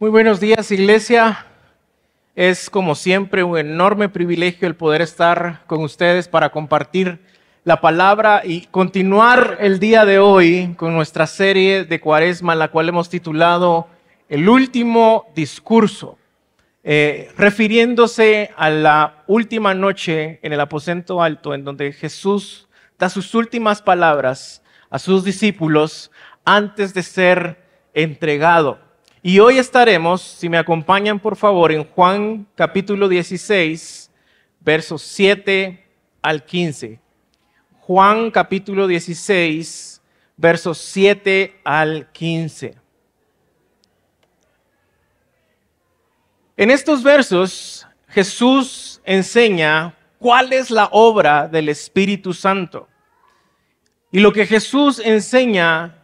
Muy buenos días, iglesia. Es como siempre un enorme privilegio el poder estar con ustedes para compartir la palabra y continuar el día de hoy con nuestra serie de Cuaresma, la cual hemos titulado El último discurso, eh, refiriéndose a la última noche en el aposento alto, en donde Jesús da sus últimas palabras a sus discípulos antes de ser entregado. Y hoy estaremos, si me acompañan por favor, en Juan capítulo 16, versos 7 al 15. Juan capítulo 16, versos 7 al 15. En estos versos Jesús enseña cuál es la obra del Espíritu Santo. Y lo que Jesús enseña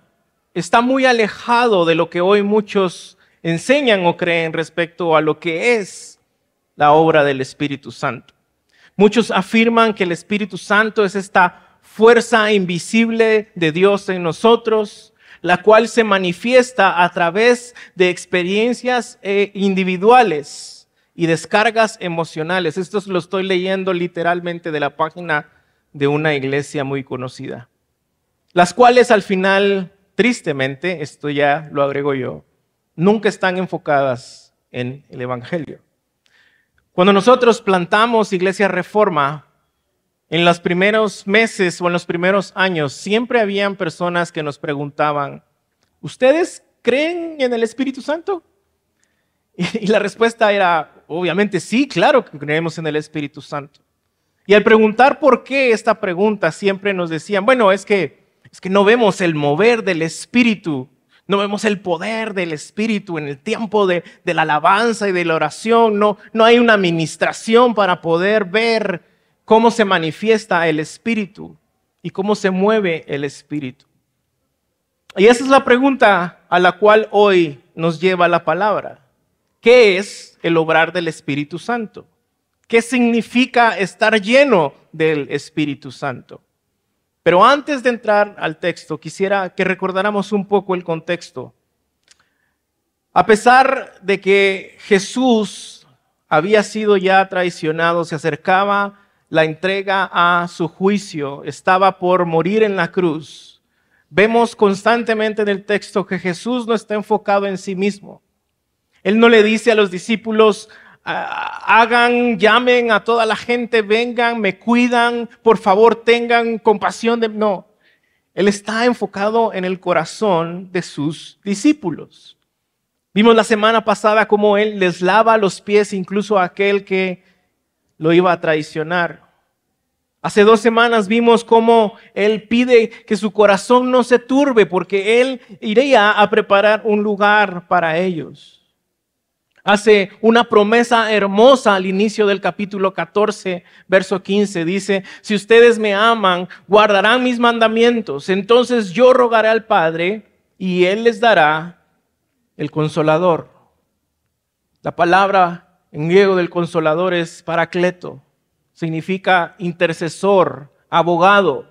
está muy alejado de lo que hoy muchos enseñan o creen respecto a lo que es la obra del Espíritu Santo. Muchos afirman que el Espíritu Santo es esta fuerza invisible de Dios en nosotros, la cual se manifiesta a través de experiencias eh, individuales y descargas emocionales. Esto lo estoy leyendo literalmente de la página de una iglesia muy conocida, las cuales al final tristemente, esto ya lo agrego yo, nunca están enfocadas en el Evangelio. Cuando nosotros plantamos Iglesia Reforma, en los primeros meses o en los primeros años, siempre habían personas que nos preguntaban, ¿ustedes creen en el Espíritu Santo? Y, la respuesta era, obviamente sí, claro que creemos en el Espíritu Santo. Y al preguntar por qué esta pregunta, siempre nos decían, bueno, es que es que no vemos el mover del Espíritu, no vemos el poder del Espíritu en el tiempo de, la alabanza y de la oración, no, no hay una administración para poder ver cómo se manifiesta el Espíritu y cómo se mueve el Espíritu. Y esa es la pregunta a la cual hoy nos lleva la palabra. ¿Qué es el obrar del Espíritu Santo? ¿Qué significa estar lleno del Espíritu Santo? Pero antes de entrar al texto, quisiera que recordáramos un poco el contexto. A pesar de que Jesús había sido ya traicionado, se acercaba la entrega a su juicio, estaba por morir en la cruz, vemos constantemente en el texto que Jesús no está enfocado en sí mismo. Él no le dice a los discípulos, hagan, llamen a toda la gente, vengan, me cuidan, por favor tengan compasión de... No, Él está enfocado en el corazón de sus discípulos. Vimos la semana pasada cómo Él les lava los pies incluso a aquel que lo iba a traicionar. Hace dos semanas vimos cómo Él pide que su corazón no se turbe porque Él iría a preparar un lugar para ellos hace una promesa hermosa al inicio del capítulo 14, verso 15. Dice, si ustedes me aman, guardarán mis mandamientos. Entonces yo rogaré al Padre y Él les dará el consolador. La palabra en griego del consolador es paracleto. Significa intercesor, abogado,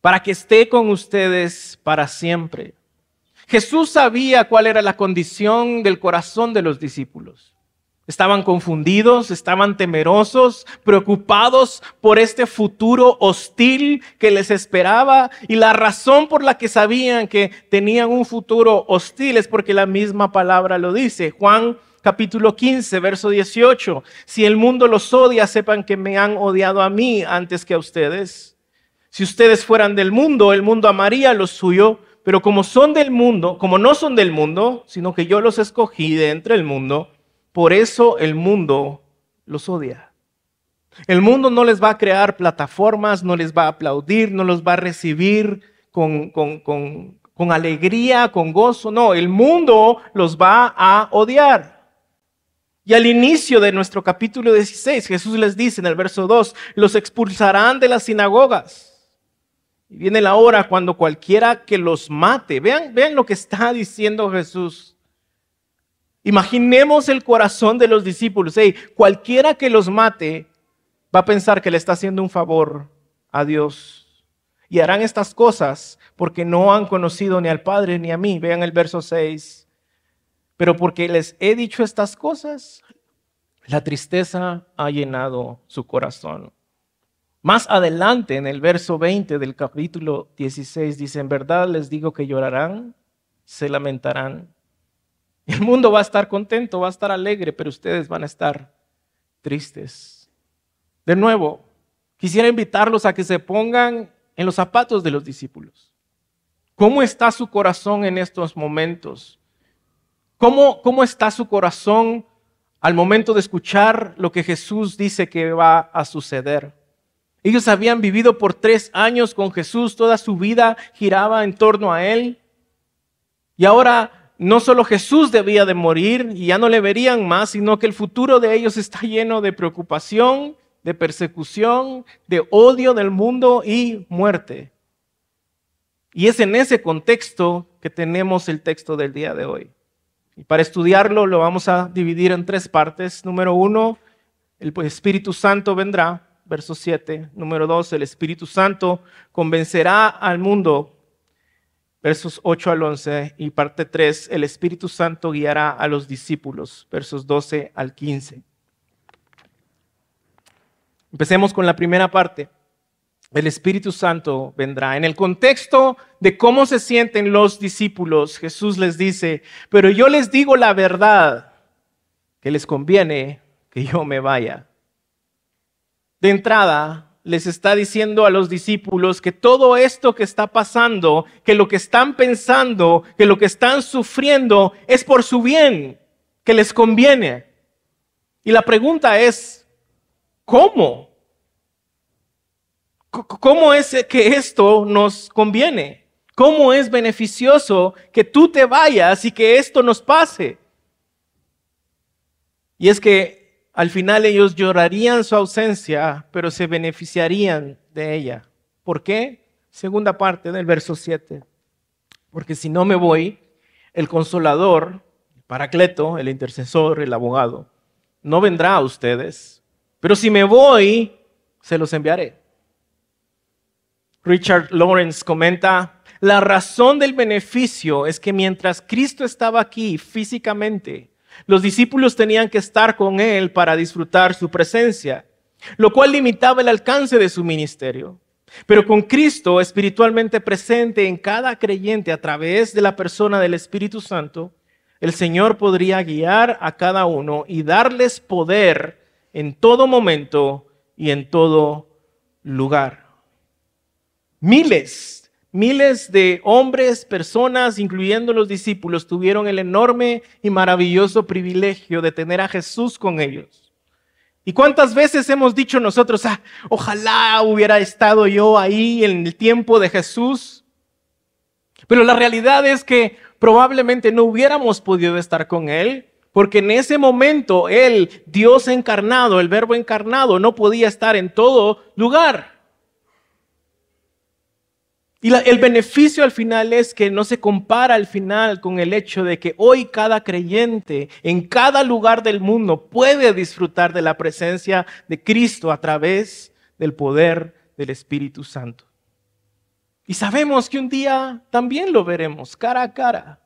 para que esté con ustedes para siempre. Jesús sabía cuál era la condición del corazón de los discípulos. Estaban confundidos, estaban temerosos, preocupados por este futuro hostil que les esperaba. Y la razón por la que sabían que tenían un futuro hostil es porque la misma palabra lo dice. Juan capítulo 15, verso 18. Si el mundo los odia, sepan que me han odiado a mí antes que a ustedes. Si ustedes fueran del mundo, el mundo amaría lo suyo pero como son del mundo, como no son del mundo, sino que yo los escogí de entre el mundo, por eso el mundo los odia. El mundo no les va a crear plataformas, no les va a aplaudir, no los va a recibir con, con, con, con alegría, con gozo. No, el mundo los va a odiar. Y al inicio de nuestro capítulo 16, Jesús les dice en el verso 2, los expulsarán de las sinagogas. Y viene la hora cuando cualquiera que los mate, vean, lo que está diciendo Jesús. Imaginemos el corazón de los discípulos. Hey, cualquiera que los mate va a pensar que le está haciendo un favor a Dios. Y harán estas cosas porque no han conocido ni al Padre ni a mí. Vean el verso 6. Pero porque les he dicho estas cosas, la tristeza ha llenado su corazón. Más adelante, en el verso 20 del capítulo 16, dice, en verdad les digo que llorarán, se lamentarán. El mundo va a estar contento, va a estar alegre, pero ustedes van a estar tristes. De nuevo, quisiera invitarlos a que se pongan en los zapatos de los discípulos. ¿Cómo está su corazón en estos momentos? ¿Cómo, cómo está su corazón al momento de escuchar lo que Jesús dice que va a suceder? Ellos habían vivido por tres años con Jesús, toda su vida giraba en torno a Él. Y ahora no solo Jesús debía de morir y ya no le verían más, sino que el futuro de ellos está lleno de preocupación, de persecución, de odio del mundo y muerte. Y es en ese contexto que tenemos el texto del día de hoy. Y para estudiarlo lo vamos a dividir en tres partes. Número uno, el Espíritu Santo vendrá, verso 7. Número dos, el Espíritu Santo convencerá al mundo, versos 8 al 11. Y parte 3, el Espíritu Santo guiará a los discípulos, versos 12 al 15. Empecemos con la primera parte. El Espíritu Santo vendrá. En el contexto de cómo se sienten los discípulos, Jesús les dice, pero yo les digo la verdad, que les conviene que yo me vaya. De entrada, les está diciendo a los discípulos que todo esto que está pasando, que lo que están pensando, que lo que están sufriendo es por su bien, que les conviene. Y la pregunta es, ¿Cómo? ¿Cómo es que esto nos conviene? ¿Cómo es beneficioso que tú te vayas y que esto nos pase? Y es que al final ellos llorarían su ausencia, pero se beneficiarían de ella. ¿Por qué? Segunda parte del verso 7. Porque si no me voy, el consolador, el paracleto, el intercesor, el abogado, no vendrá a ustedes pero si me voy, se los enviaré. Richard Lawrence comenta, la razón del beneficio es que mientras Cristo estaba aquí físicamente, los discípulos tenían que estar con Él para disfrutar su presencia, lo cual limitaba el alcance de su ministerio. Pero con Cristo espiritualmente presente en cada creyente a través de la persona del Espíritu Santo, el Señor podría guiar a cada uno y darles poder en todo momento y en todo lugar. Miles, miles de hombres, personas, incluyendo los discípulos, tuvieron el enorme y maravilloso privilegio de tener a Jesús con ellos. ¿Y cuántas veces hemos dicho nosotros, ah, ojalá hubiera estado yo ahí en el tiempo de Jesús? Pero la realidad es que probablemente no hubiéramos podido estar con Él porque en ese momento el Dios encarnado, el verbo encarnado, no podía estar en todo lugar. Y el beneficio al final es que no se compara al final con el hecho de que hoy cada creyente en cada lugar del mundo puede disfrutar de la presencia de Cristo a través del poder del Espíritu Santo. Y sabemos que un día también lo veremos cara a cara.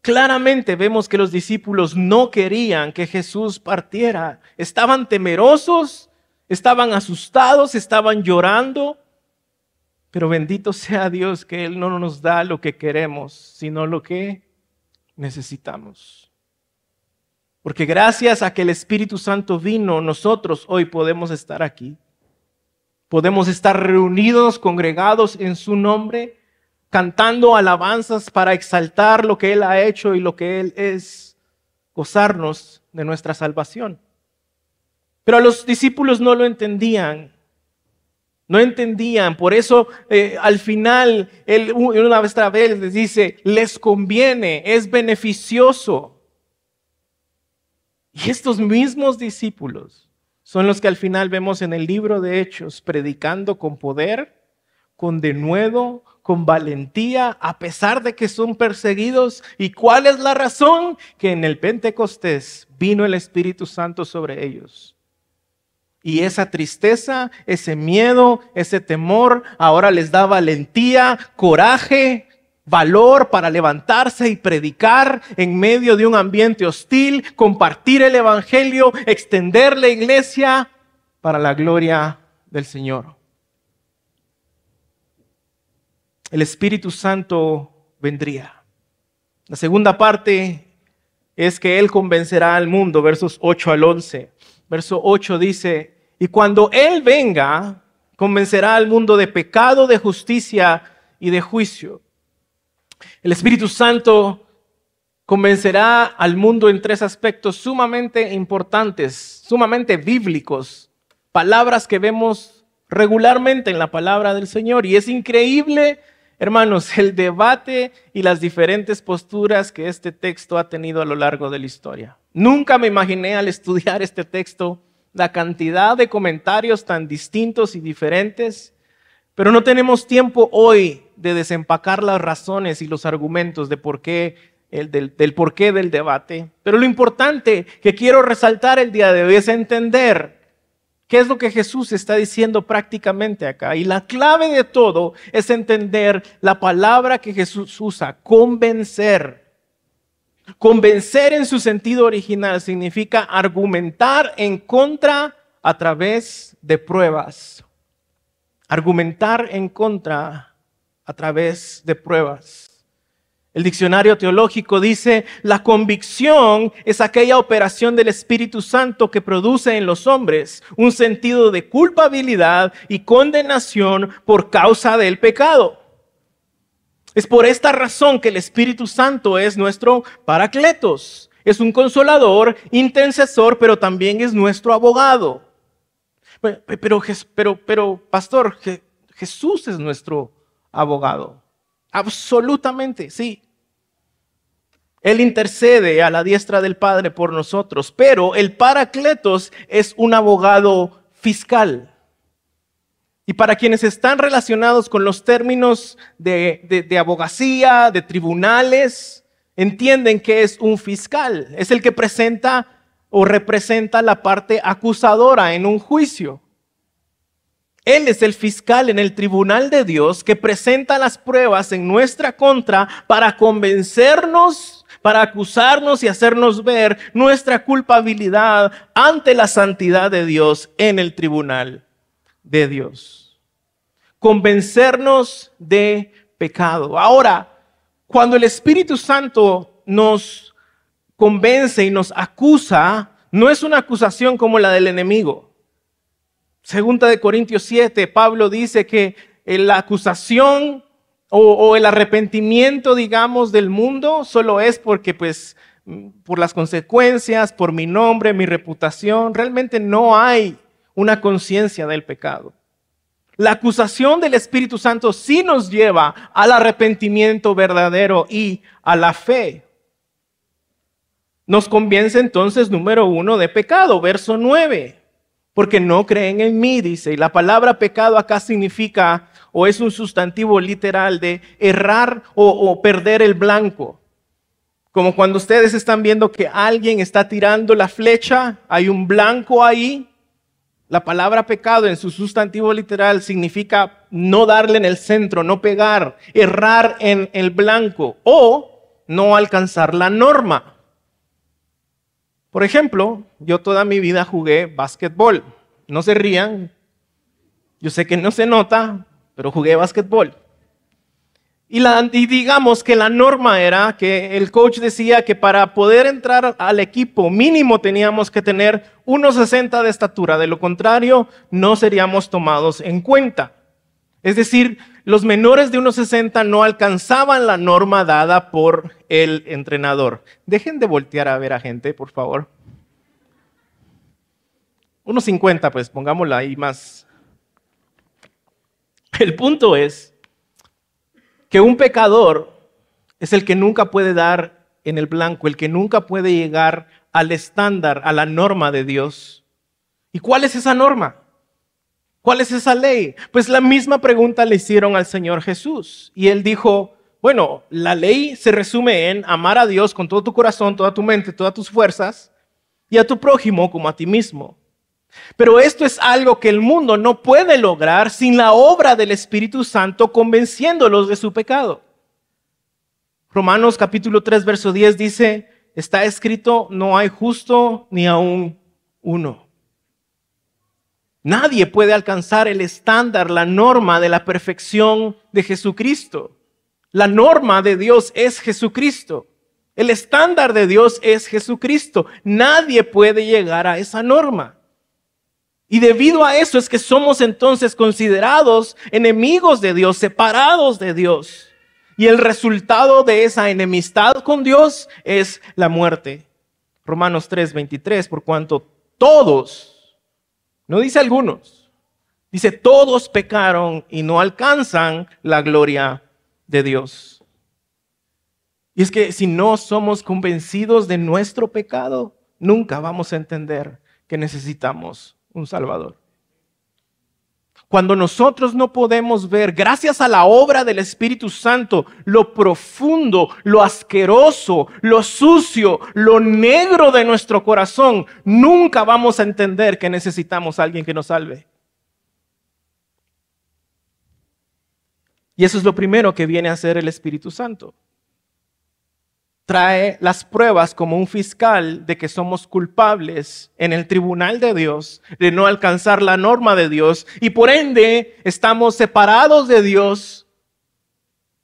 Claramente vemos que los discípulos no querían que Jesús partiera. Estaban temerosos, estaban asustados, estaban llorando. Pero bendito sea Dios que Él no nos da lo que queremos, sino lo que necesitamos. Porque gracias a que el Espíritu Santo vino, nosotros hoy podemos estar aquí. Podemos estar reunidos, congregados en su nombre cantando alabanzas para exaltar lo que Él ha hecho y lo que Él es, gozarnos de nuestra salvación. Pero los discípulos no lo entendían. No entendían. Por eso eh, al final, Él una vez otra vez les dice, les conviene, es beneficioso. Y estos mismos discípulos son los que al final vemos en el libro de Hechos, predicando con poder, con denuedo, con valentía, a pesar de que son perseguidos. ¿Y cuál es la razón? Que en el Pentecostés vino el Espíritu Santo sobre ellos. Y esa tristeza, ese miedo, ese temor, ahora les da valentía, coraje valor para levantarse y predicar en medio de un ambiente hostil, compartir el Evangelio, extender la iglesia para la gloria del Señor. El Espíritu Santo vendría. La segunda parte es que Él convencerá al mundo, versos 8 al 11. Verso 8 dice, y cuando Él venga, convencerá al mundo de pecado, de justicia y de juicio. El Espíritu Santo convencerá al mundo en tres aspectos sumamente importantes, sumamente bíblicos, palabras que vemos regularmente en la palabra del Señor. Y es increíble, hermanos, el debate y las diferentes posturas que este texto ha tenido a lo largo de la historia. Nunca me imaginé al estudiar este texto la cantidad de comentarios tan distintos y diferentes, pero no tenemos tiempo hoy de desempacar las razones y los argumentos de por qué, el, del, del porqué del debate. Pero lo importante que quiero resaltar el día de hoy es entender qué es lo que Jesús está diciendo prácticamente acá. Y la clave de todo es entender la palabra que Jesús usa, convencer. Convencer en su sentido original significa argumentar en contra a través de pruebas. Argumentar en contra a través de pruebas. El diccionario teológico dice, la convicción es aquella operación del Espíritu Santo que produce en los hombres un sentido de culpabilidad y condenación por causa del pecado. Es por esta razón que el Espíritu Santo es nuestro paracletos. Es un consolador, intercesor, pero también es nuestro abogado. Pero, pero, pastor, Jesús es nuestro abogado. Absolutamente, sí. Él intercede a la diestra del Padre por nosotros, pero el Paracletos es un abogado fiscal. Y para quienes están relacionados con los términos de, abogacía, de tribunales, entienden que es un fiscal. Es el que presenta o representa la parte acusadora en un juicio. Él es el fiscal en el tribunal de Dios que presenta las pruebas en nuestra contra para convencernos, para acusarnos y hacernos ver nuestra culpabilidad ante la santidad de Dios en el tribunal de Dios. Convencernos de pecado. Ahora, cuando el Espíritu Santo nos convence y nos acusa, no es una acusación como la del enemigo. Segunda de Corintios 7, Pablo dice que la acusación o, el arrepentimiento, digamos, del mundo solo es porque, pues, por las consecuencias, por mi nombre, mi reputación, realmente no hay una conciencia del pecado. La acusación del Espíritu Santo sí nos lleva al arrepentimiento verdadero y a la fe. Nos convence entonces, número uno, de pecado, verso 9 porque no creen en mí, dice. Y la palabra pecado acá significa, o es un sustantivo literal de errar o, perder el blanco. Como cuando ustedes están viendo que alguien está tirando la flecha, hay un blanco ahí. La palabra pecado en su sustantivo literal significa no darle en el centro, no pegar, errar en el blanco o no alcanzar la norma. Por ejemplo, yo toda mi vida jugué básquetbol. No se rían. Yo sé que no se nota, pero jugué básquetbol. Y, digamos que la norma era que el coach decía que para poder entrar al equipo mínimo teníamos que tener 1,60 de estatura. De lo contrario, no seríamos tomados en cuenta. Es decir, los menores de 1,60 no alcanzaban la norma dada por el entrenador. Dejen de voltear a ver a gente, por favor. 1,50, pues pongámosla ahí más. El punto es que un pecador es el que nunca puede dar en el blanco, el que nunca puede llegar al estándar, a la norma de Dios. ¿Y cuál es esa norma? ¿Cuál es esa ley? Pues la misma pregunta le hicieron al Señor Jesús. Y él dijo, bueno, la ley se resume en amar a Dios con todo tu corazón, toda tu mente, todas tus fuerzas, y a tu prójimo como a ti mismo. Pero esto es algo que el mundo no puede lograr sin la obra del Espíritu Santo convenciéndolos de su pecado. Romanos capítulo 3, verso 10 dice, está escrito, no hay justo ni aún uno. Nadie puede alcanzar el estándar, la norma de la perfección de Jesucristo. La norma de Dios es Jesucristo. El estándar de Dios es Jesucristo. Nadie puede llegar a esa norma. Y debido a eso es que somos entonces considerados enemigos de Dios, separados de Dios. Y el resultado de esa enemistad con Dios es la muerte. Romanos 3:23, por cuanto todos, no dice algunos, dice todos pecaron y no alcanzan la gloria de Dios. Y es que si no somos convencidos de nuestro pecado, nunca vamos a entender que necesitamos un Salvador. Cuando nosotros no podemos ver, gracias a la obra del Espíritu Santo, lo profundo, lo asqueroso, lo sucio, lo negro de nuestro corazón, nunca vamos a entender que necesitamos a alguien que nos salve. Y eso es lo primero que viene a hacer el Espíritu Santo. Trae las pruebas como un fiscal de que somos culpables en el tribunal de Dios, de no alcanzar la norma de Dios y por ende estamos separados de Dios.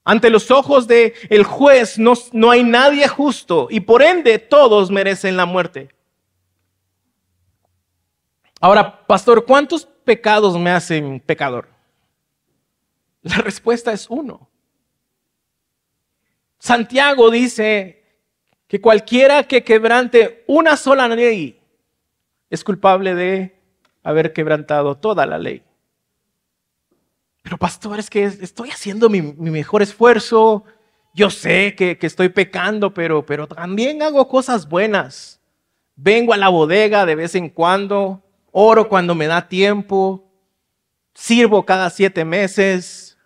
Ante los ojos del el juez no, no hay nadie justo y por ende todos merecen la muerte. Ahora, pastor, ¿cuántos pecados me hacen pecador? La respuesta es uno. Santiago dice que cualquiera que quebrante una sola ley es culpable de haber quebrantado toda la ley. Pero pastor, es que estoy haciendo mi, mejor esfuerzo. Yo sé que, estoy pecando, pero, pero también hago cosas buenas. Vengo a la bodega de vez en cuando, oro cuando me da tiempo, sirvo cada siete meses,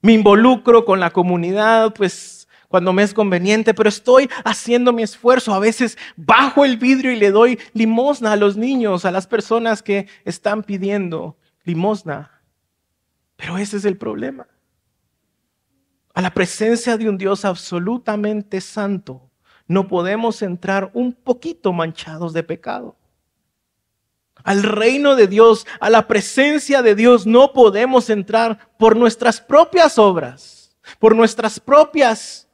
me involucro con la comunidad, pues cuando me es conveniente, pero estoy haciendo mi esfuerzo. A veces bajo el vidrio y le doy limosna a los niños, a las personas que están pidiendo limosna. Pero ese es el problema. A la presencia de un Dios absolutamente santo, no podemos entrar un poquito manchados de pecado al reino de Dios, a la presencia de Dios, no podemos entrar por nuestras propias obras, por nuestras propias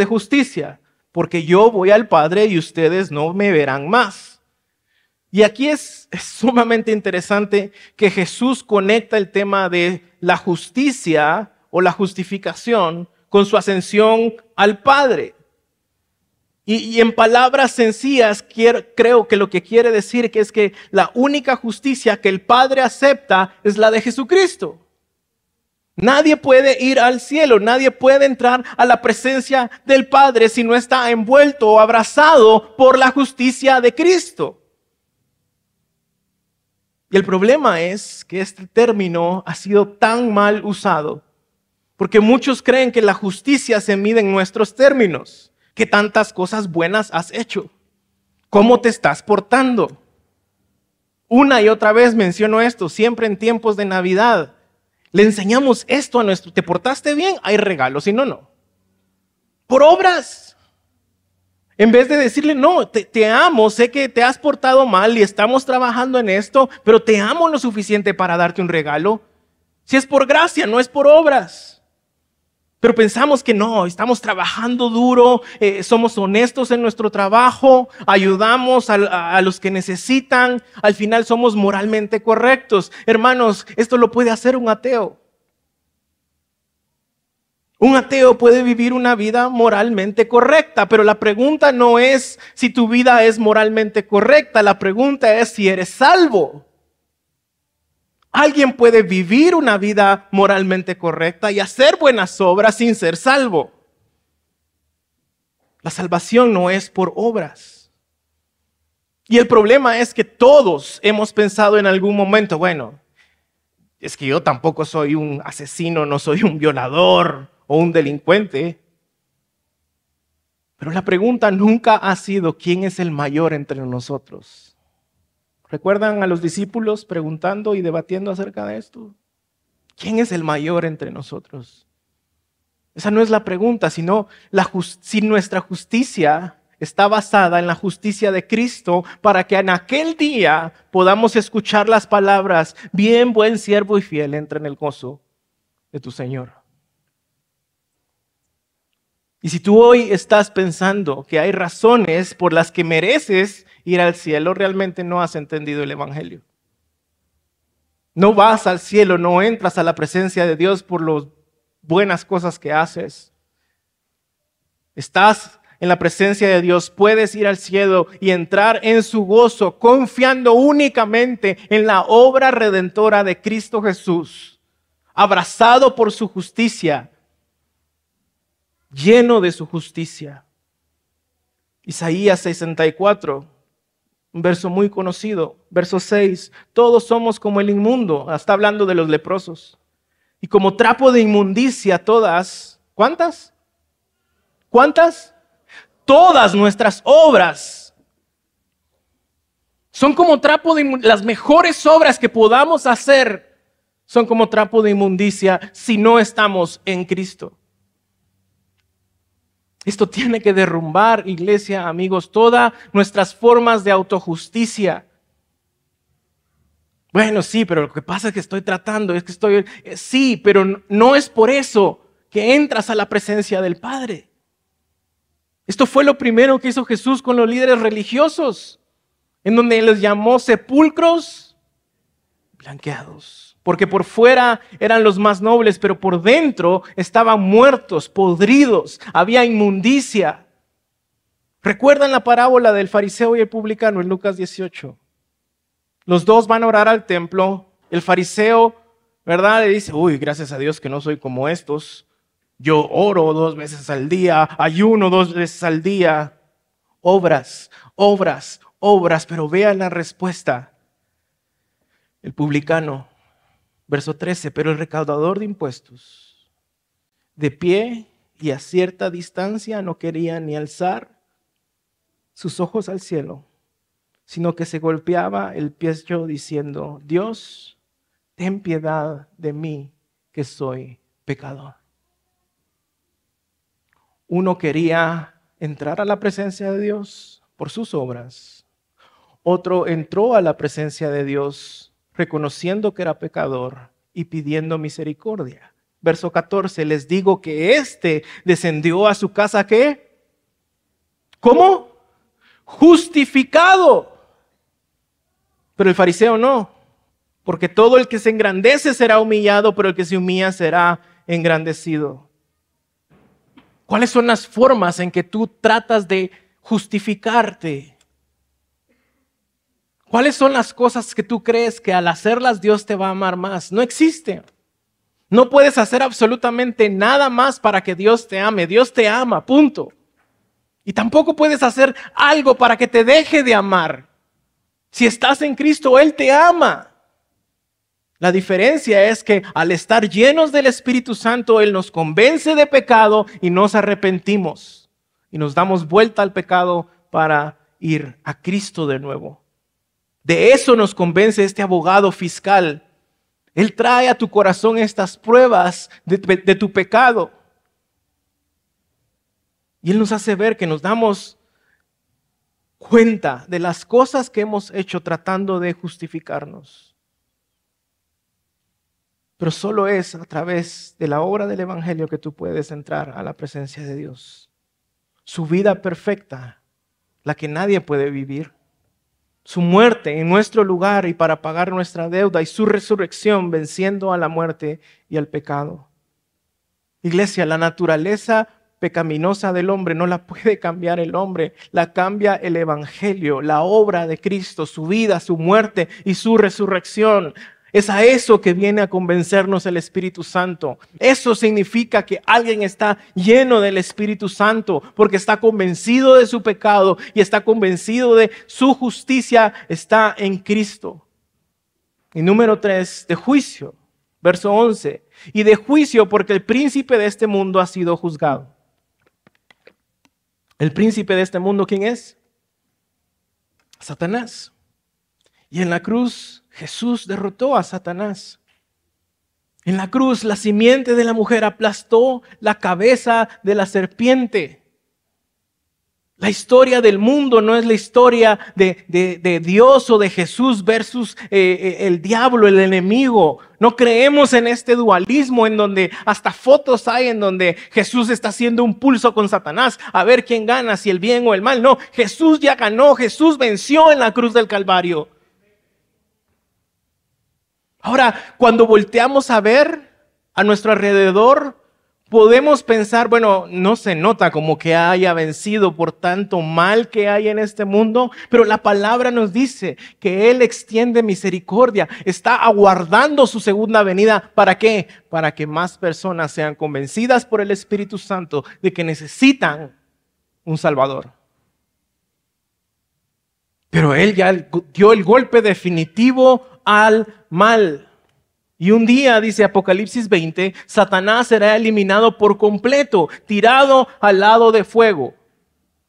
de justicia, porque yo voy al Padre y ustedes no me verán más. Y aquí es, sumamente interesante que Jesús conecta el tema de la justicia o la justificación con su ascensión al Padre. Y, en palabras sencillas, creo que lo que quiere decir que es que la única justicia que el Padre acepta es la de Jesucristo. Nadie puede ir al cielo, nadie puede entrar a la presencia del Padre si no está envuelto o abrazado por la justicia de Cristo. Y el problema es que este término ha sido tan mal usado, porque muchos creen que la justicia se mide en nuestros términos. ¿Qué tantas cosas buenas has hecho? ¿Cómo te estás portando? Una y otra vez menciono esto, siempre en tiempos de Navidad. Le enseñamos esto a nuestro, ¿te portaste bien? Hay regalos, si no, no. Por obras. En vez de decirle, no, te, te, amo, sé que te has portado mal y estamos trabajando en esto, pero te amo lo suficiente para darte un regalo. Si es por gracia, no es por obras. Pero pensamos que no, estamos trabajando duro, eh, somos honestos en nuestro trabajo, ayudamos a, a, los que necesitan, al final somos moralmente correctos. Hermanos, esto lo puede hacer un ateo. Un ateo puede vivir una vida moralmente correcta, pero la pregunta no es si tu vida es moralmente correcta, la pregunta es si eres salvo. Alguien puede vivir una vida moralmente correcta y hacer buenas obras sin ser salvo. La salvación no es por obras. Y el problema es que todos hemos pensado en algún momento, bueno, es que yo tampoco soy un asesino, no soy un violador o un delincuente. Pero la pregunta nunca ha sido quién es el mayor entre nosotros. ¿Recuerdan a los discípulos preguntando y debatiendo acerca de esto? ¿Quién es el mayor entre nosotros? Esa no es la pregunta, sino si nuestra justicia está basada en la justicia de Cristo para que en aquel día podamos escuchar las palabras, bien buen siervo y fiel, entra en el gozo de tu Señor. Y si tú hoy estás pensando que hay razones por las que mereces ir al cielo, realmente no has entendido el Evangelio. No vas al cielo, no entras a la presencia de Dios por las buenas cosas que haces. Estás en la presencia de Dios, puedes ir al cielo y entrar en su gozo, confiando únicamente en la obra redentora de Cristo Jesús, abrazado por su justicia, lleno de su justicia. Isaías 64, un verso muy conocido, verso 6, todos somos como el inmundo, está hablando de los leprosos, y como trapo de inmundicia todas, ¿cuántas? ¿Cuántas? todas nuestras obras son como trapo de las mejores obras que podamos hacer son como trapo de inmundicia si no estamos en Cristo. Esto tiene que derrumbar, iglesia, amigos, todas nuestras formas de autojusticia. Bueno, sí, pero lo que pasa es que estoy tratando, es que estoy, eh, sí, pero no es por eso que entras a la presencia del Padre. Esto fue lo primero que hizo Jesús con los líderes religiosos, en donde les llamó sepulcros blanqueados. Porque por fuera eran los más nobles, pero por dentro estaban muertos, podridos, había inmundicia. ¿Recuerdan la parábola del fariseo y el publicano en Lucas 18? Los dos van a orar al templo. El fariseo, ¿verdad? Le dice, uy, gracias a Dios que no soy como estos. Yo oro dos veces al día, ayuno dos veces al día. Obras, obras, obras, pero vean la respuesta. El publicano, verso 13, pero el recaudador de impuestos, de pie y a cierta distancia, no quería ni alzar sus ojos al cielo, sino que se golpeaba el pecho diciendo, Dios, ten piedad de mí que soy pecador. Uno quería entrar a la presencia de Dios por sus obras. Otro entró a la presencia de Dios reconociendo que era pecador y pidiendo misericordia. Verso 14, les digo que éste descendió a su casa ¿qué? ¿Cómo? Justificado. Pero el fariseo no, porque todo el que se engrandece será humillado, pero el que se humilla será engrandecido. ¿Cuáles son las formas en que tú tratas de justificarte? ¿Cuáles son las cosas que tú crees que al hacerlas Dios te va a amar más? No existe. No puedes hacer absolutamente nada más para que Dios te ame. Dios te ama, punto. Y tampoco puedes hacer algo para que te deje de amar. Si estás en Cristo, Él te ama. La diferencia es que al estar llenos del Espíritu Santo, Él nos convence de pecado y nos arrepentimos. Y nos damos vuelta al pecado para ir a Cristo de nuevo. De eso nos convence este abogado fiscal. Él trae a tu corazón estas pruebas de, de tu pecado. Y Él nos hace ver que nos damos cuenta de las cosas que hemos hecho tratando de justificarnos. Pero solo es a través de la obra del Evangelio que tú puedes entrar a la presencia de Dios. Su vida perfecta, la que nadie puede vivir. Su muerte en nuestro lugar y para pagar nuestra deuda y su resurrección venciendo a la muerte y al pecado. Iglesia, la naturaleza pecaminosa del hombre no la puede cambiar el hombre, la cambia el Evangelio, la obra de Cristo, su vida, su muerte y su resurrección. Es a eso que viene a convencernos el Espíritu Santo. Eso significa que alguien está lleno del Espíritu Santo porque está convencido de su pecado y está convencido de su justicia está en Cristo. Y número tres, de juicio, verso 11. Y de juicio porque el príncipe de este mundo ha sido juzgado. ¿El príncipe de este mundo quién es? Satanás. Y en la cruz Jesús derrotó a Satanás. En la cruz, la simiente de la mujer aplastó la cabeza de la serpiente. La historia del mundo no es la historia de, Dios o de Jesús versus eh, eh, el diablo, el enemigo. No creemos en este dualismo en donde hasta fotos hay en donde Jesús está haciendo un pulso con Satanás a ver quién gana, si el bien o el mal. No, Jesús ya ganó, Jesús venció en la cruz del Calvario. Ahora, cuando volteamos a ver a nuestro alrededor, podemos pensar, bueno, no se nota como que haya vencido por tanto mal que hay en este mundo, pero la palabra nos dice que Él extiende misericordia, está aguardando su segunda venida. ¿Para qué? Para que más personas sean convencidas por el Espíritu Santo de que necesitan un Salvador. Pero Él ya dio el golpe definitivo al mal. Y un día, dice Apocalipsis 20, Satanás será eliminado por completo, tirado al lado de fuego.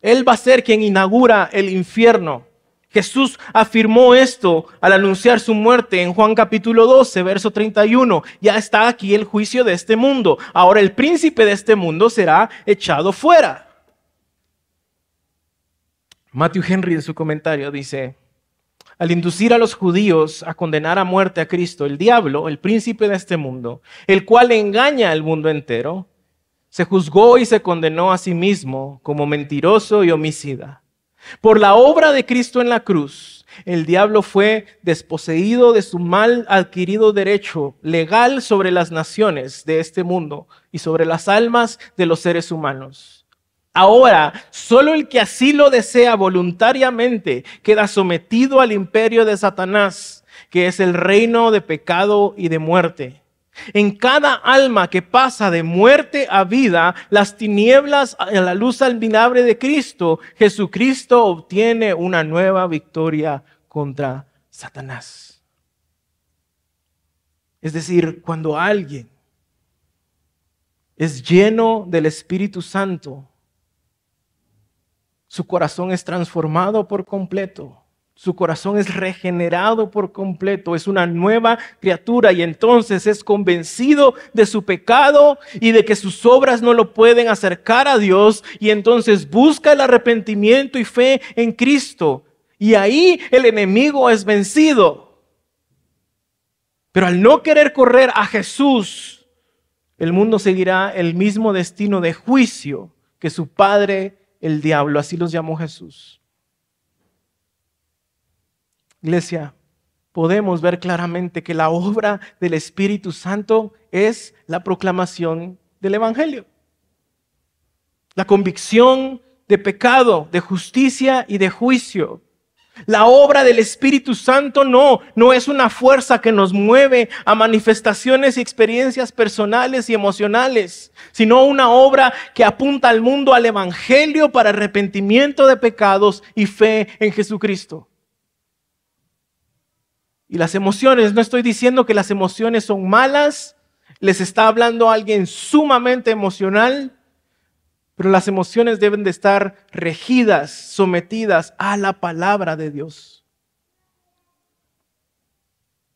Él va a ser quien inaugura el infierno. Jesús afirmó esto al anunciar su muerte en Juan capítulo 12, verso 31. Ya está aquí el juicio de este mundo. Ahora el príncipe de este mundo será echado fuera. Matthew Henry en su comentario dice, al inducir a los judíos a condenar a muerte a Cristo, el diablo, el príncipe de este mundo, el cual engaña al mundo entero, se juzgó y se condenó a sí mismo como mentiroso y homicida. Por la obra de Cristo en la cruz, el diablo fue desposeído de su mal adquirido derecho legal sobre las naciones de este mundo y sobre las almas de los seres humanos. Ahora, solo el que así lo desea voluntariamente queda sometido al imperio de Satanás, que es el reino de pecado y de muerte. En cada alma que pasa de muerte a vida, las tinieblas a la luz alminabre de Cristo, Jesucristo obtiene una nueva victoria contra Satanás. Es decir, cuando alguien es lleno del Espíritu Santo, su corazón es transformado por completo. Su corazón es regenerado por completo, es una nueva criatura y entonces es convencido de su pecado y de que sus obras no lo pueden acercar a Dios y entonces busca el arrepentimiento y fe en Cristo. Y ahí el enemigo es vencido. Pero al no querer correr a Jesús, el mundo seguirá el mismo destino de juicio que su Padre el diablo, así los llamó Jesús. Iglesia, podemos ver claramente que la obra del Espíritu Santo es la proclamación del Evangelio. La convicción de pecado, de justicia y de juicio. La obra del Espíritu Santo no, no es una fuerza que nos mueve a manifestaciones y experiencias personales y emocionales, sino una obra que apunta al mundo al Evangelio para arrepentimiento de pecados y fe en Jesucristo. Y las emociones, no estoy diciendo que las emociones son malas, les está hablando alguien sumamente emocional, pero las emociones deben de estar regidas, sometidas a la palabra de Dios.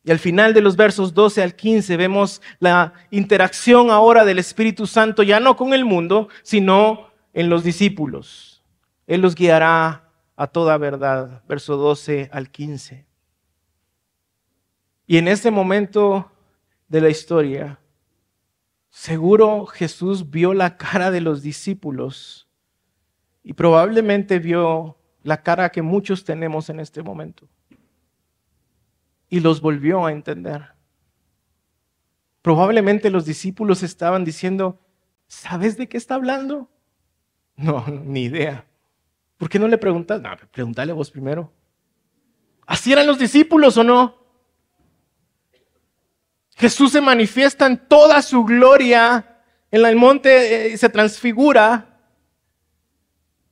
Y al final de los versos 12 al 15 vemos la interacción ahora del Espíritu Santo, ya no con el mundo, sino en los discípulos. Él los guiará a toda verdad. Verso 12 al 15. Y en este momento de la historia, Seguro Jesús vio la cara de los discípulos y probablemente vio la cara que muchos tenemos en este momento. Y los volvió a entender. Probablemente los discípulos estaban diciendo, ¿sabes de qué está hablando? No, ni idea. ¿Por qué no le preguntas? No, pregúntale vos primero. ¿Así eran los discípulos o no? Jesús se manifiesta en toda su gloria en el monte, eh, se transfigura.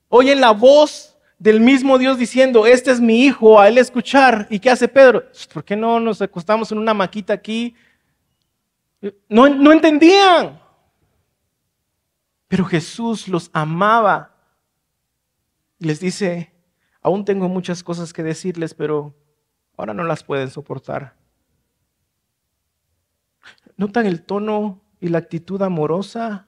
Oyen la voz del mismo Dios diciendo, este es mi hijo, a él escuchar. ¿Y qué hace Pedro? ¿Por qué no nos acostamos en una maquita aquí? No, no entendían. Pero Jesús los amaba. Y les dice, aún tengo muchas cosas que decirles, pero ahora no las pueden soportar. ¿Notan el tono y la actitud amorosa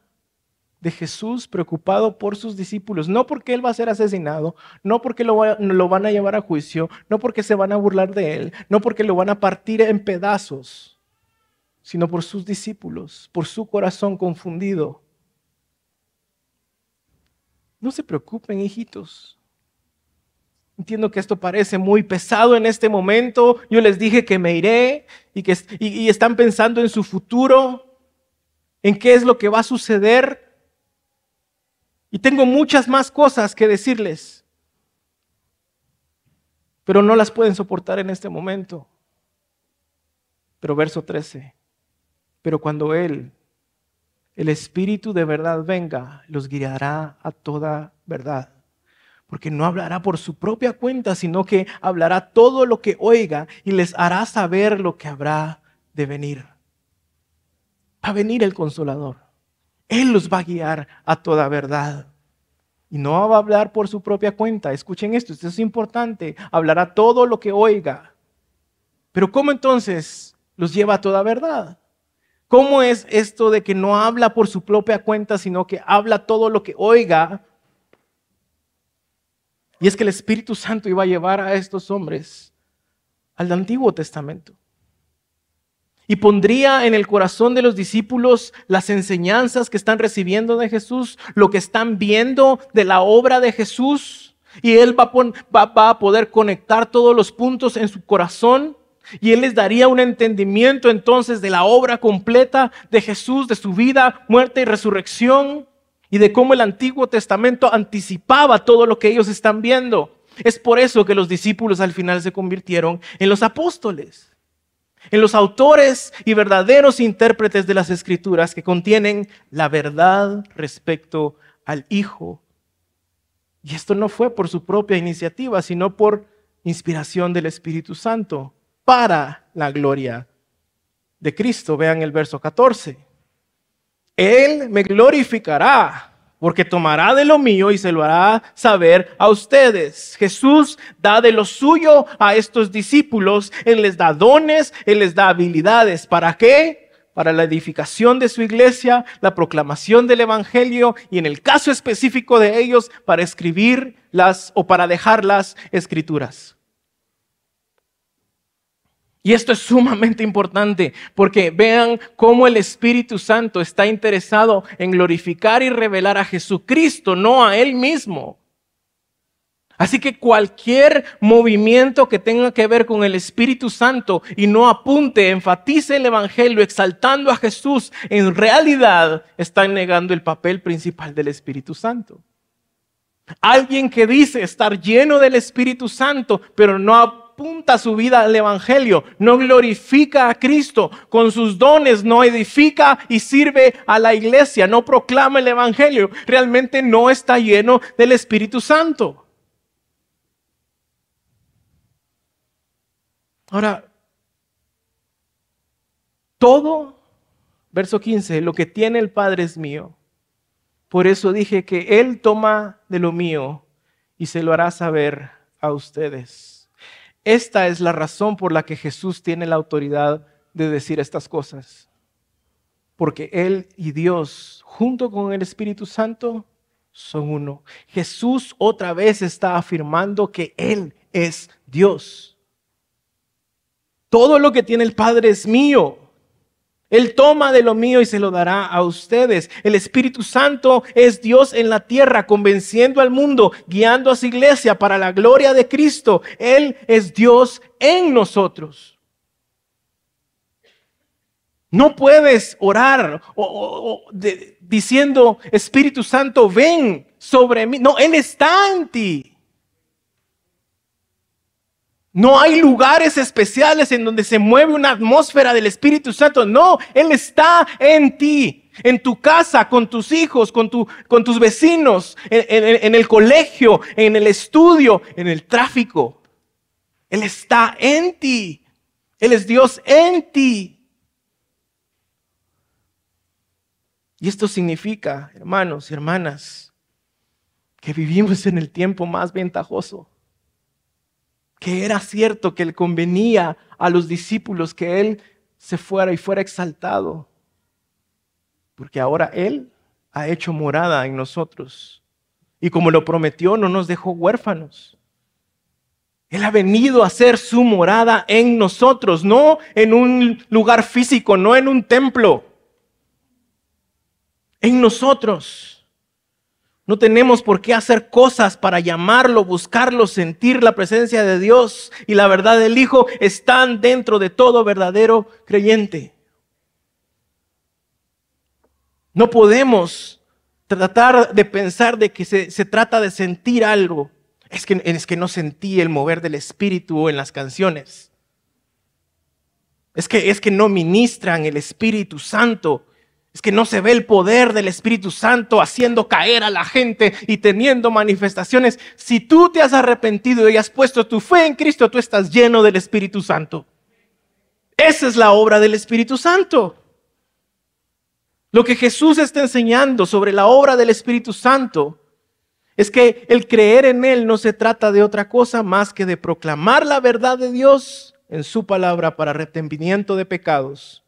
de Jesús preocupado por sus discípulos? No porque Él va a ser asesinado, no porque lo, lo van a llevar a juicio, no porque se van a burlar de Él, no porque lo van a partir en pedazos, sino por sus discípulos, por su corazón confundido. No se preocupen, hijitos. Entiendo que esto parece muy pesado en este momento. Yo les dije que me iré y que y, están pensando en su futuro, en qué es lo que va a suceder. Y tengo muchas más cosas que decirles, pero no las pueden soportar en este momento. Pero verso 13, pero cuando Él, el Espíritu de verdad venga, los guiará a toda verdad porque no hablará por su propia cuenta, sino que hablará todo lo que oiga y les hará saber lo que habrá de venir. Va a venir el consolador. Él los va a guiar a toda verdad. Y no va a hablar por su propia cuenta. Escuchen esto, esto es importante. Hablará todo lo que oiga. Pero ¿cómo entonces los lleva a toda verdad? ¿Cómo es esto de que no habla por su propia cuenta, sino que habla todo lo que oiga y es que el Espíritu Santo iba a llevar a estos hombres al Antiguo Testamento. Y pondría en el corazón de los discípulos las enseñanzas que están recibiendo de Jesús, lo que están viendo de la obra de Jesús. Y Él va a, poder conectar todos los puntos en su corazón. Y Él les daría un entendimiento entonces de la obra completa de Jesús, de su vida, muerte y resurrección y de cómo el Antiguo Testamento anticipaba todo lo que ellos están viendo. Es por eso que los discípulos al final se convirtieron en los apóstoles, en los autores y verdaderos intérpretes de las escrituras que contienen la verdad respecto al Hijo. Y esto no fue por su propia iniciativa, sino por inspiración del Espíritu Santo para la gloria de Cristo. Vean el verso 14. Él me glorificará, porque tomará de lo mío y se lo hará saber a ustedes. Jesús da de lo suyo a estos discípulos, Él les da dones, Él les da habilidades. ¿Para qué? Para la edificación de su iglesia, la proclamación del Evangelio y en el caso específico de ellos, para escribir las o para dejar las escrituras. Y esto es sumamente importante porque vean cómo el Espíritu Santo está interesado en glorificar y revelar a Jesucristo, no a Él mismo. Así que cualquier movimiento que tenga que ver con el Espíritu Santo y no apunte, enfatice el Evangelio exaltando a Jesús, en realidad está negando el papel principal del Espíritu Santo. Alguien que dice estar lleno del Espíritu Santo, pero no apunta su vida al Evangelio, no glorifica a Cristo, con sus dones no edifica y sirve a la iglesia, no proclama el Evangelio, realmente no está lleno del Espíritu Santo. Ahora, todo, verso 15, lo que tiene el Padre es mío. Por eso dije que Él toma de lo mío y se lo hará saber a ustedes. Esta es la razón por la que Jesús tiene la autoridad de decir estas cosas. Porque Él y Dios, junto con el Espíritu Santo, son uno. Jesús otra vez está afirmando que Él es Dios. Todo lo que tiene el Padre es mío. Él toma de lo mío y se lo dará a ustedes. El Espíritu Santo es Dios en la tierra, convenciendo al mundo, guiando a su iglesia para la gloria de Cristo. Él es Dios en nosotros. No puedes orar diciendo, Espíritu Santo, ven sobre mí. No, Él está en ti. No hay lugares especiales en donde se mueve una atmósfera del Espíritu Santo. No, Él está en ti, en tu casa, con tus hijos, con, tu, con tus vecinos, en el colegio, en el estudio, en el tráfico. Él está en ti. Él es Dios en ti. Y esto significa, hermanos y hermanas, que vivimos en el tiempo más ventajoso que era cierto que le convenía a los discípulos que Él se fuera y fuera exaltado, porque ahora Él ha hecho morada en nosotros. Y como lo prometió, no nos dejó huérfanos. Él ha venido a hacer su morada en nosotros, no en un lugar físico, no en un templo, en nosotros. No tenemos por qué hacer cosas para llamarlo, buscarlo, sentir la presencia de Dios y la verdad del Hijo están dentro de todo verdadero creyente. No podemos tratar de pensar de que se, trata de sentir algo. Es que, es que no sentí el mover del Espíritu en las canciones. Es que, es que no ministran el Espíritu Santo es que no se ve el poder del Espíritu Santo haciendo caer a la gente y teniendo manifestaciones. Si tú te has arrepentido y has puesto tu fe en Cristo, tú estás lleno del Espíritu Santo. Esa es la obra del Espíritu Santo. Lo que Jesús está enseñando sobre la obra del Espíritu Santo es que el creer en Él no se trata de otra cosa más que de proclamar la verdad de Dios en su palabra para arrepentimiento de pecados,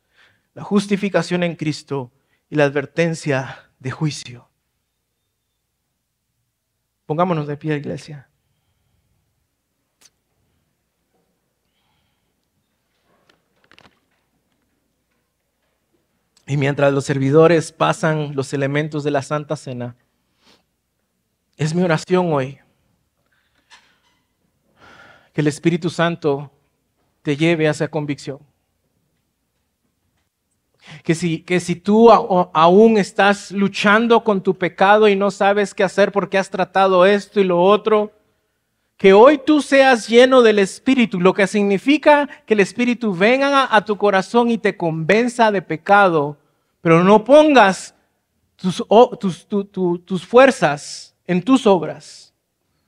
la justificación en Cristo y la advertencia de juicio. Pongámonos de pie, iglesia. Y mientras los servidores pasan los elementos de la Santa Cena, es mi oración hoy que el Espíritu Santo te lleve a esa convicción que si, que si tú aún estás luchando con tu pecado y no sabes qué hacer porque has tratado esto y lo otro, que hoy tú seas lleno del Espíritu, lo que significa que el Espíritu venga a tu corazón y te convenza de pecado, pero no pongas tus, tus fuerzas en tus obras,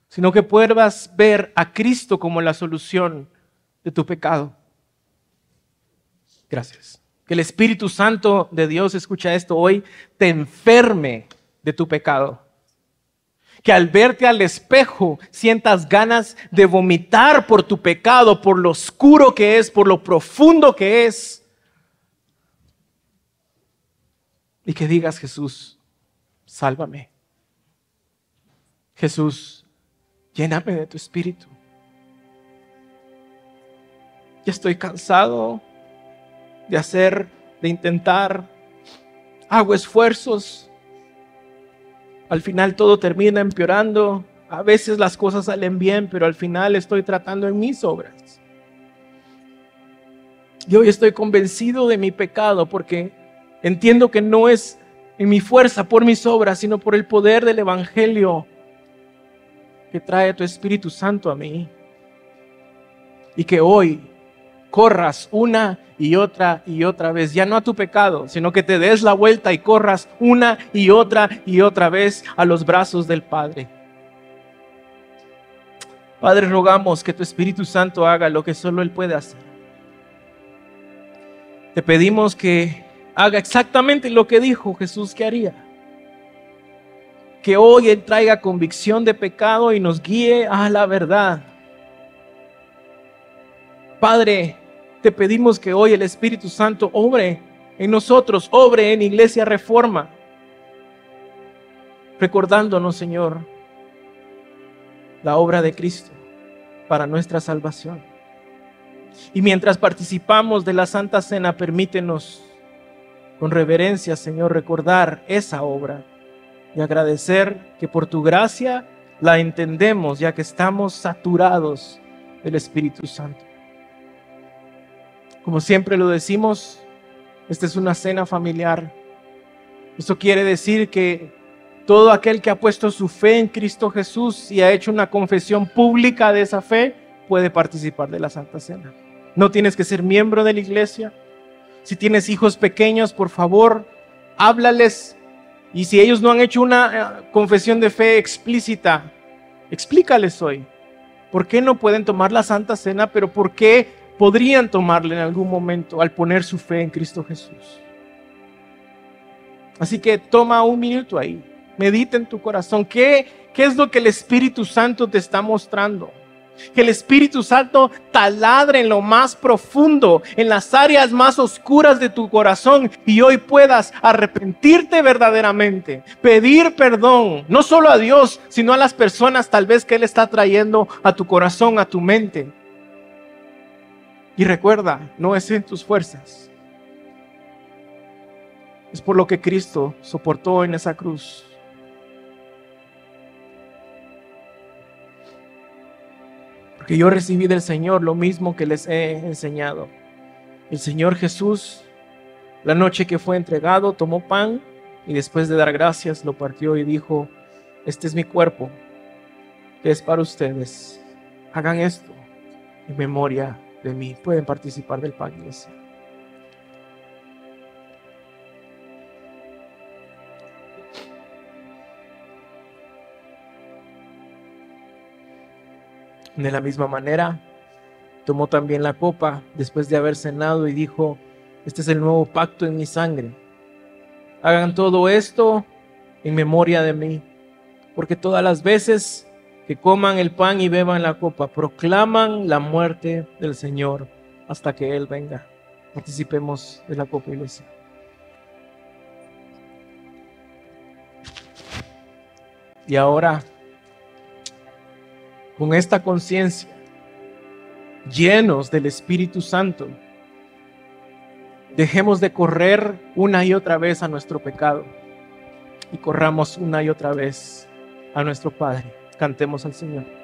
sino que puedas ver a Cristo como la solución de tu pecado. Gracias que el Espíritu Santo de Dios, escucha esto hoy, te enferme de tu pecado. Que al verte al espejo sientas ganas de vomitar por tu pecado, por lo oscuro que es, por lo profundo que es. Y que digas, Jesús, sálvame. Jesús, lléname de tu espíritu. Ya estoy cansado de hacer, de intentar. Hago esfuerzos. Al final todo termina empeorando. A veces las cosas salen bien, pero al final estoy tratando en mis obras. Y hoy estoy convencido de mi pecado porque entiendo que no es en mi fuerza por mis obras, sino por el poder del Evangelio que trae tu Espíritu Santo a mí. Y que hoy corras una y otra y otra vez, ya no a tu pecado, sino que te des la vuelta y corras una y otra y otra vez a los brazos del Padre. Padre, rogamos que tu Espíritu Santo haga lo que solo Él puede hacer. Te pedimos que haga exactamente lo que dijo Jesús que haría. Que hoy Él traiga convicción de pecado y nos guíe a la verdad. Padre, te pedimos que hoy el Espíritu Santo obre en nosotros, obre en Iglesia Reforma, recordándonos, Señor, la obra de Cristo para nuestra salvación. Y mientras participamos de la Santa Cena, permítenos con reverencia, Señor, recordar esa obra y agradecer que por tu gracia la entendemos, ya que estamos saturados del Espíritu Santo. Como siempre lo decimos, esta es una cena familiar. Esto quiere decir que todo aquel que ha puesto su fe en Cristo Jesús y ha hecho una confesión pública de esa fe puede participar de la Santa Cena. No tienes que ser miembro de la iglesia. Si tienes hijos pequeños, por favor, háblales. Y si ellos no han hecho una eh, confesión de fe explícita, explícales hoy. ¿Por qué no pueden tomar la Santa Cena? Pero ¿por qué podrían tomarle en algún momento al poner su fe en Cristo Jesús. Así que toma un minuto ahí, medita en tu corazón. ¿Qué, ¿Qué es lo que el Espíritu Santo te está mostrando? Que el Espíritu Santo taladre en lo más profundo, en las áreas más oscuras de tu corazón y hoy puedas arrepentirte verdaderamente, pedir perdón, no solo a Dios, sino a las personas tal vez que Él está trayendo a tu corazón, a tu mente. Y recuerda, no es en tus fuerzas. Es por lo que Cristo soportó en esa cruz. que yo recibí del Señor lo mismo que les he enseñado. El Señor Jesús, la noche que fue entregado, tomó pan y después de dar gracias lo partió y dijo, este es mi cuerpo, que es para ustedes. Hagan esto en memoria de mí. Pueden participar del pan, iglesia. De la misma manera, tomó también la copa después de haber cenado y dijo, este es el nuevo pacto en mi sangre. Hagan todo esto en memoria de mí, porque todas las veces que coman el pan y beban la copa, proclaman la muerte del Señor hasta que Él venga. Participemos de la copa, iglesia. Y ahora con esta conciencia, llenos del Espíritu Santo, dejemos de correr una y otra vez a nuestro pecado y corramos una y otra vez a nuestro Padre. Cantemos al Señor.